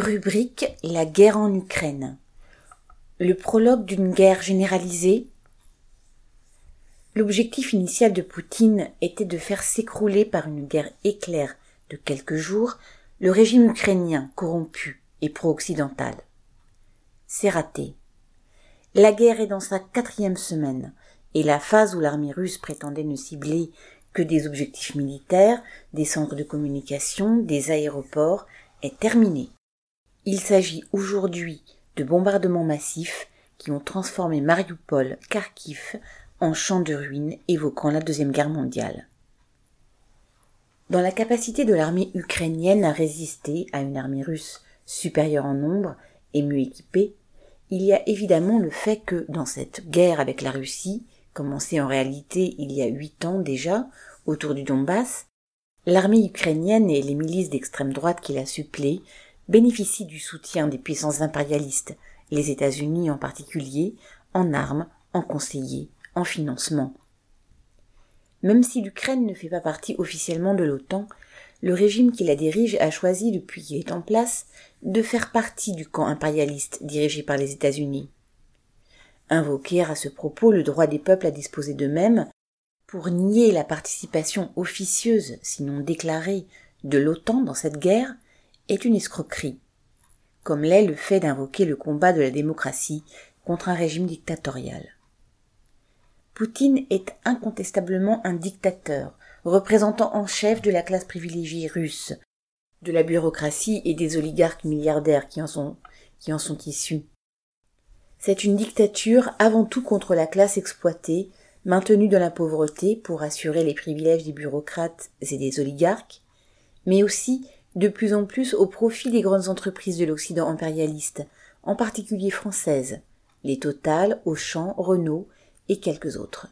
Rubrique La guerre en Ukraine. Le prologue d'une guerre généralisée. L'objectif initial de Poutine était de faire s'écrouler par une guerre éclair de quelques jours le régime ukrainien corrompu et pro-occidental. C'est raté. La guerre est dans sa quatrième semaine, et la phase où l'armée russe prétendait ne cibler que des objectifs militaires, des centres de communication, des aéroports, est terminée. Il s'agit aujourd'hui de bombardements massifs qui ont transformé Mariupol, Kharkiv en champ de ruines évoquant la Deuxième Guerre mondiale. Dans la capacité de l'armée ukrainienne à résister à une armée russe supérieure en nombre et mieux équipée, il y a évidemment le fait que dans cette guerre avec la Russie, commencée en réalité il y a huit ans déjà, autour du Donbass, l'armée ukrainienne et les milices d'extrême droite qui la suppléent bénéficient du soutien des puissances impérialistes, les États-Unis en particulier, en armes, en conseillers, en financement. Même si l'Ukraine ne fait pas partie officiellement de l'OTAN, le régime qui la dirige a choisi depuis qu'il est en place de faire partie du camp impérialiste dirigé par les États-Unis. Invoquer à ce propos le droit des peuples à disposer d'eux-mêmes, pour nier la participation officieuse, sinon déclarée, de l'OTAN dans cette guerre, est une escroquerie, comme l'est le fait d'invoquer le combat de la démocratie contre un régime dictatorial. Poutine est incontestablement un dictateur, représentant en chef de la classe privilégiée russe, de la bureaucratie et des oligarques milliardaires qui en sont, qui en sont issus. C'est une dictature avant tout contre la classe exploitée, maintenue dans la pauvreté pour assurer les privilèges des bureaucrates et des oligarques, mais aussi de plus en plus au profit des grandes entreprises de l'Occident impérialiste, en particulier françaises, les Total, Auchan, Renault et quelques autres.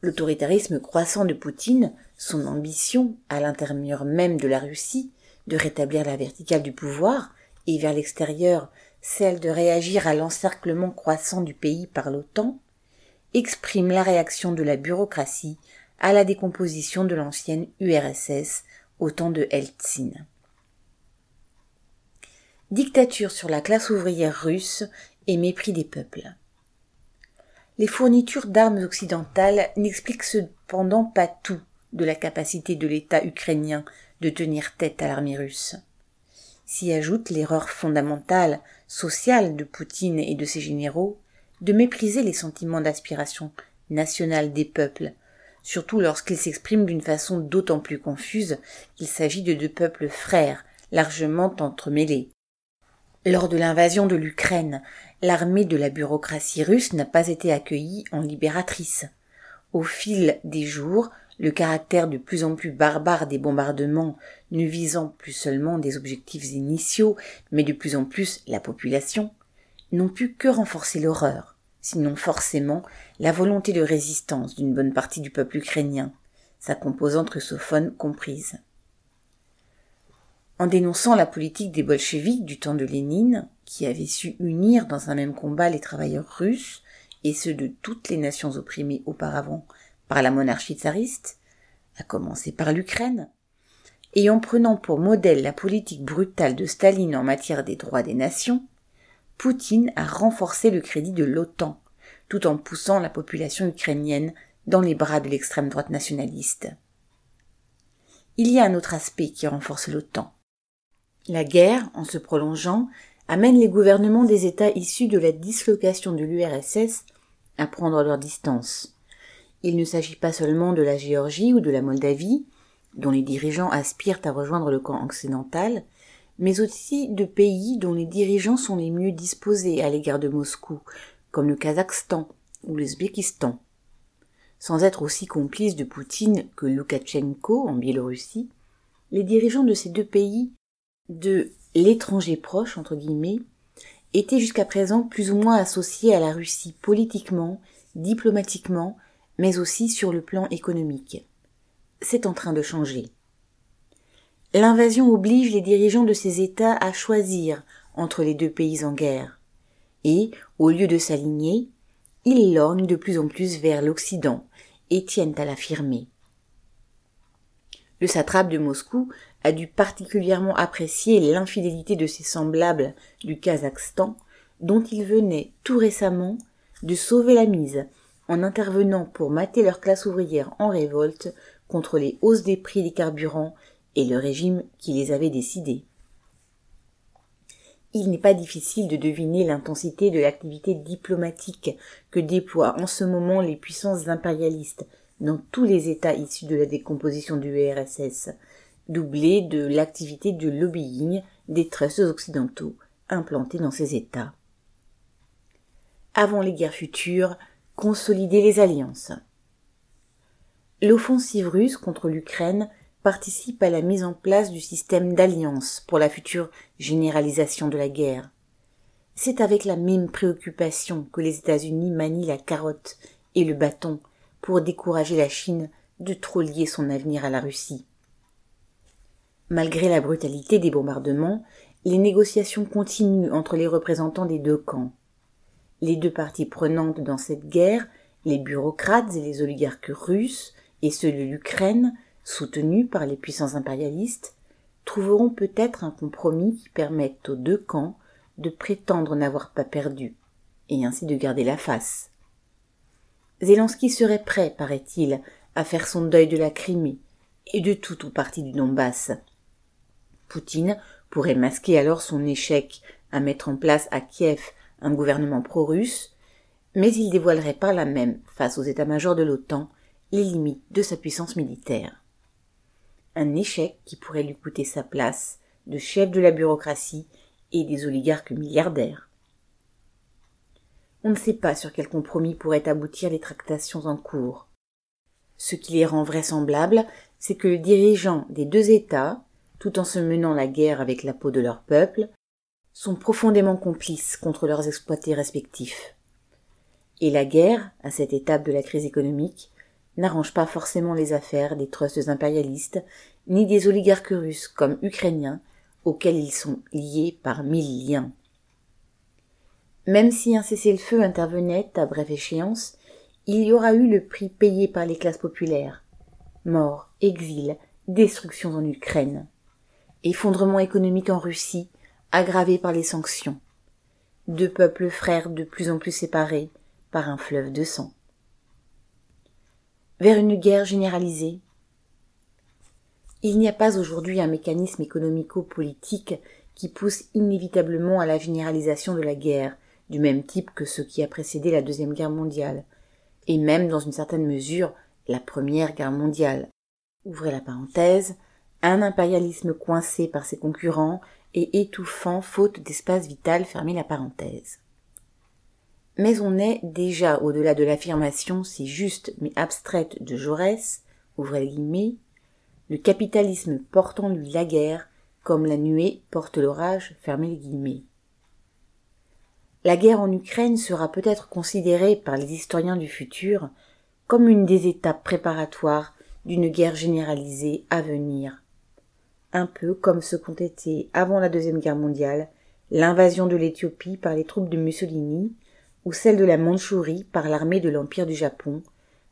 L'autoritarisme croissant de Poutine, son ambition, à l'intérieur même de la Russie, de rétablir la verticale du pouvoir, et vers l'extérieur, celle de réagir à l'encerclement croissant du pays par l'OTAN, exprime la réaction de la bureaucratie à la décomposition de l'ancienne URSS au temps de Eltsine. Dictature sur la classe ouvrière russe et mépris des peuples. Les fournitures d'armes occidentales n'expliquent cependant pas tout de la capacité de l'État ukrainien de tenir tête à l'armée russe. S'y ajoute l'erreur fondamentale, sociale de Poutine et de ses généraux, de mépriser les sentiments d'aspiration nationale des peuples, surtout lorsqu'ils s'expriment d'une façon d'autant plus confuse qu'il s'agit de deux peuples frères, largement entremêlés. Lors de l'invasion de l'Ukraine, l'armée de la bureaucratie russe n'a pas été accueillie en libératrice. Au fil des jours, le caractère de plus en plus barbare des bombardements, ne visant plus seulement des objectifs initiaux, mais de plus en plus la population, n'ont pu que renforcer l'horreur sinon forcément la volonté de résistance d'une bonne partie du peuple ukrainien, sa composante russophone comprise. En dénonçant la politique des bolcheviks du temps de Lénine, qui avait su unir dans un même combat les travailleurs russes et ceux de toutes les nations opprimées auparavant par la monarchie tsariste, à commencer par l'Ukraine, et en prenant pour modèle la politique brutale de Staline en matière des droits des nations, Poutine a renforcé le crédit de l'OTAN, tout en poussant la population ukrainienne dans les bras de l'extrême droite nationaliste. Il y a un autre aspect qui renforce l'OTAN. La guerre, en se prolongeant, amène les gouvernements des États issus de la dislocation de l'URSS à prendre leur distance. Il ne s'agit pas seulement de la Géorgie ou de la Moldavie, dont les dirigeants aspirent à rejoindre le camp occidental, mais aussi de pays dont les dirigeants sont les mieux disposés à l'égard de Moscou, comme le Kazakhstan ou l'Ouzbékistan. Sans être aussi complices de Poutine que Loukachenko en Biélorussie, les dirigeants de ces deux pays, de l'étranger proche, entre guillemets, étaient jusqu'à présent plus ou moins associés à la Russie politiquement, diplomatiquement, mais aussi sur le plan économique. C'est en train de changer. L'invasion oblige les dirigeants de ces États à choisir entre les deux pays en guerre. Et, au lieu de s'aligner, ils lorgnent de plus en plus vers l'Occident et tiennent à l'affirmer. Le satrape de Moscou a dû particulièrement apprécier l'infidélité de ses semblables du Kazakhstan, dont il venait tout récemment de sauver la mise en intervenant pour mater leur classe ouvrière en révolte contre les hausses des prix des carburants et le régime qui les avait décidés. Il n'est pas difficile de deviner l'intensité de l'activité diplomatique que déploient en ce moment les puissances impérialistes dans tous les États issus de la décomposition du URSS, doublée de l'activité de lobbying des trusts occidentaux implantés dans ces États. Avant les guerres futures, consolider les alliances. L'offensive russe contre l'Ukraine participe à la mise en place du système d'alliance pour la future généralisation de la guerre. C'est avec la même préoccupation que les États-Unis manient la carotte et le bâton pour décourager la Chine de trop lier son avenir à la Russie. Malgré la brutalité des bombardements, les négociations continuent entre les représentants des deux camps. Les deux parties prenantes dans cette guerre, les bureaucrates et les oligarques russes et ceux de l'Ukraine, soutenus par les puissances impérialistes, trouveront peut-être un compromis qui permette aux deux camps de prétendre n'avoir pas perdu, et ainsi de garder la face. Zelensky serait prêt, paraît-il, à faire son deuil de la Crimée et de tout ou partie du Donbass. Poutine pourrait masquer alors son échec à mettre en place à Kiev un gouvernement pro-russe, mais il dévoilerait par là même, face aux états-majors de l'OTAN, les limites de sa puissance militaire. Un échec qui pourrait lui coûter sa place de chef de la bureaucratie et des oligarques milliardaires. On ne sait pas sur quel compromis pourraient aboutir les tractations en cours. Ce qui les rend vraisemblables, c'est que le dirigeant des deux États, tout en se menant la guerre avec la peau de leur peuple, sont profondément complices contre leurs exploités respectifs. Et la guerre, à cette étape de la crise économique, n'arrange pas forcément les affaires des trusts impérialistes, ni des oligarques russes comme ukrainiens, auxquels ils sont liés par mille liens. Même si un cessez-le-feu intervenait à brève échéance, il y aura eu le prix payé par les classes populaires. Mort, exil, destruction en Ukraine. Effondrement économique en Russie, aggravé par les sanctions. Deux peuples frères de plus en plus séparés par un fleuve de sang. Vers une guerre généralisée. Il n'y a pas aujourd'hui un mécanisme économico-politique qui pousse inévitablement à la généralisation de la guerre, du même type que ce qui a précédé la Deuxième Guerre mondiale, et même dans une certaine mesure la Première Guerre mondiale. Ouvrez la parenthèse, un impérialisme coincé par ses concurrents et étouffant faute d'espace vital fermé la parenthèse. Mais on est déjà au-delà de l'affirmation si juste mais abstraite de Jaurès, ouvrez guillemets, le capitalisme porte en lui la guerre, comme la nuée porte l'orage, fermez. La guerre en Ukraine sera peut-être considérée par les historiens du futur comme une des étapes préparatoires d'une guerre généralisée à venir un peu comme ce qu'ont été, avant la Deuxième Guerre mondiale, l'invasion de l'Éthiopie par les troupes de Mussolini ou celle de la Mandchourie par l'armée de l'Empire du Japon,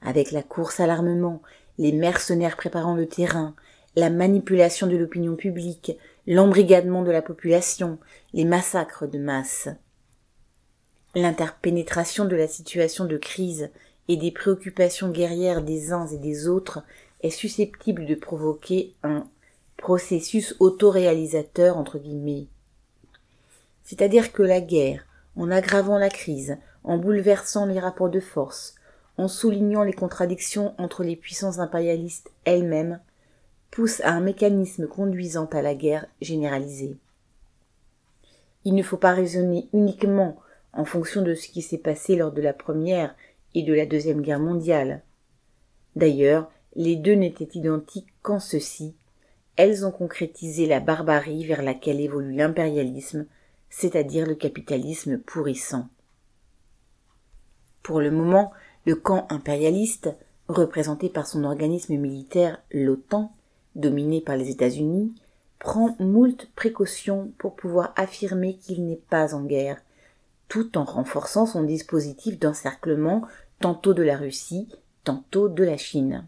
avec la course à l'armement, les mercenaires préparant le terrain, la manipulation de l'opinion publique, l'embrigadement de la population, les massacres de masse. L'interpénétration de la situation de crise et des préoccupations guerrières des uns et des autres est susceptible de provoquer un processus autoréalisateur entre guillemets. C'est-à-dire que la guerre, en aggravant la crise, en bouleversant les rapports de force, en soulignant les contradictions entre les puissances impérialistes elles-mêmes, pousse à un mécanisme conduisant à la guerre généralisée. Il ne faut pas raisonner uniquement en fonction de ce qui s'est passé lors de la première et de la deuxième guerre mondiale. D'ailleurs, les deux n'étaient identiques qu'en ceci elles ont concrétisé la barbarie vers laquelle évolue l'impérialisme, c'est-à-dire le capitalisme pourrissant. Pour le moment, le camp impérialiste, représenté par son organisme militaire l'OTAN, dominé par les États-Unis, prend moult précautions pour pouvoir affirmer qu'il n'est pas en guerre, tout en renforçant son dispositif d'encerclement tantôt de la Russie, tantôt de la Chine.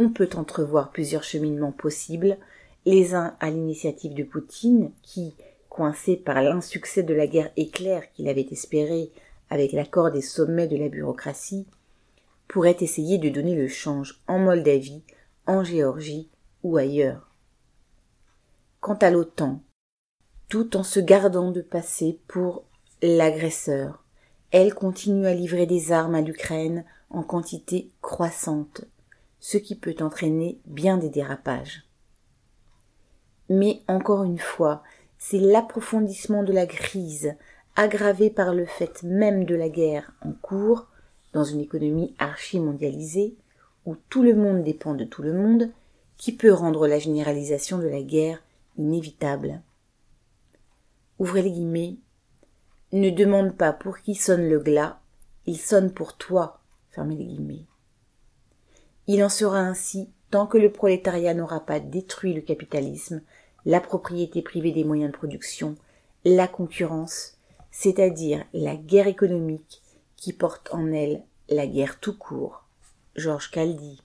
on peut entrevoir plusieurs cheminements possibles, les uns à l'initiative de Poutine, qui, coincé par l'insuccès de la guerre éclair qu'il avait espéré avec l'accord des sommets de la bureaucratie, pourrait essayer de donner le change en Moldavie, en Géorgie ou ailleurs. Quant à l'OTAN, tout en se gardant de passer pour l'agresseur, elle continue à livrer des armes à l'Ukraine en quantité croissante, ce qui peut entraîner bien des dérapages. Mais encore une fois, c'est l'approfondissement de la crise, aggravé par le fait même de la guerre en cours, dans une économie archi-mondialisée, où tout le monde dépend de tout le monde, qui peut rendre la généralisation de la guerre inévitable. Ouvrez les guillemets. Ne demande pas pour qui sonne le glas, il sonne pour toi. Fermez les guillemets. Il en sera ainsi tant que le prolétariat n'aura pas détruit le capitalisme, la propriété privée des moyens de production, la concurrence, c'est-à-dire la guerre économique qui porte en elle la guerre tout court. Georges Caldi.